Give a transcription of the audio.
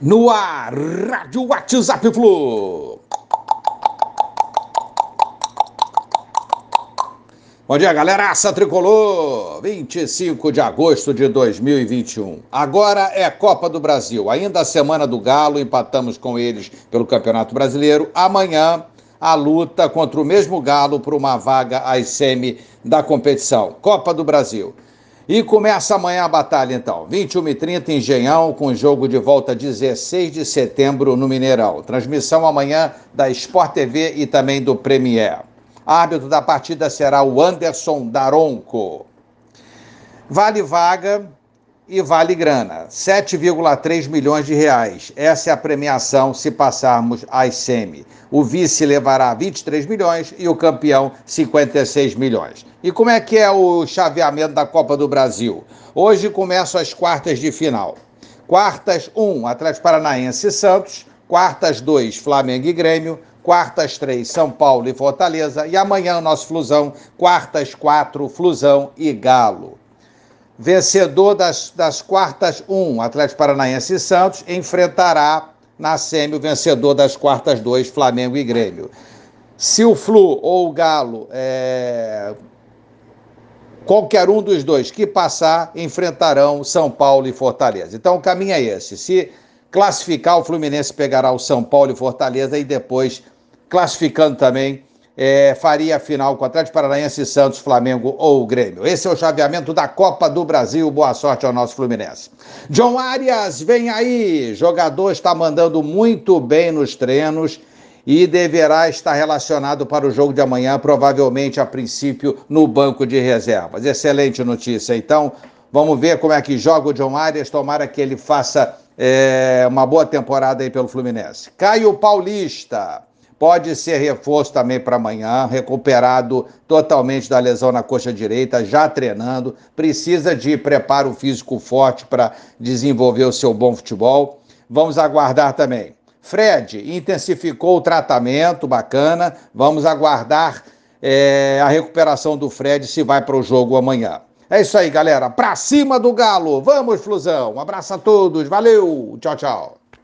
No ar, Rádio WhatsApp Flu. Bom dia, galera. Aça Tricolor, 25 de agosto de 2021. Agora é Copa do Brasil. Ainda a semana do Galo, empatamos com eles pelo Campeonato Brasileiro. Amanhã, a luta contra o mesmo Galo por uma vaga às semi da competição. Copa do Brasil. E começa amanhã a batalha, então. 21h30 Engenhão, com jogo de volta 16 de setembro no Mineirão. Transmissão amanhã da Sport TV e também do Premier. Árbitro da partida será o Anderson Daronco. Vale vaga e vale grana. 7,3 milhões de reais. Essa é a premiação se passarmos às semi. O vice levará 23 milhões e o campeão 56 milhões. E como é que é o chaveamento da Copa do Brasil? Hoje começam as quartas de final. Quartas 1, Atlético Paranaense e Santos. Quartas 2, Flamengo e Grêmio. Quartas 3, São Paulo e Fortaleza. E amanhã o nosso Flusão. Quartas 4, Flusão e Galo. Vencedor das, das quartas 1, Atlético Paranaense e Santos, enfrentará na semi o vencedor das quartas 2, Flamengo e Grêmio. Se o Flu ou o Galo, é... qualquer um dos dois que passar, enfrentarão São Paulo e Fortaleza. Então o caminho é esse. Se classificar, o Fluminense pegará o São Paulo e Fortaleza e depois, classificando também, é, faria a final com Atlético Paranaense, Santos, Flamengo ou Grêmio. Esse é o chaveamento da Copa do Brasil. Boa sorte ao nosso Fluminense. John Arias, vem aí. Jogador está mandando muito bem nos treinos e deverá estar relacionado para o jogo de amanhã, provavelmente a princípio no banco de reservas. Excelente notícia. Então, vamos ver como é que joga o John Arias. Tomara que ele faça é, uma boa temporada aí pelo Fluminense. Caio Paulista pode ser reforço também para amanhã, recuperado totalmente da lesão na coxa direita, já treinando, precisa de preparo físico forte para desenvolver o seu bom futebol. Vamos aguardar também. Fred intensificou o tratamento, bacana. Vamos aguardar é, a recuperação do Fred se vai para o jogo amanhã. É isso aí, galera. Pra cima do Galo. Vamos, Flusão. Um abraço a todos. Valeu. Tchau, tchau.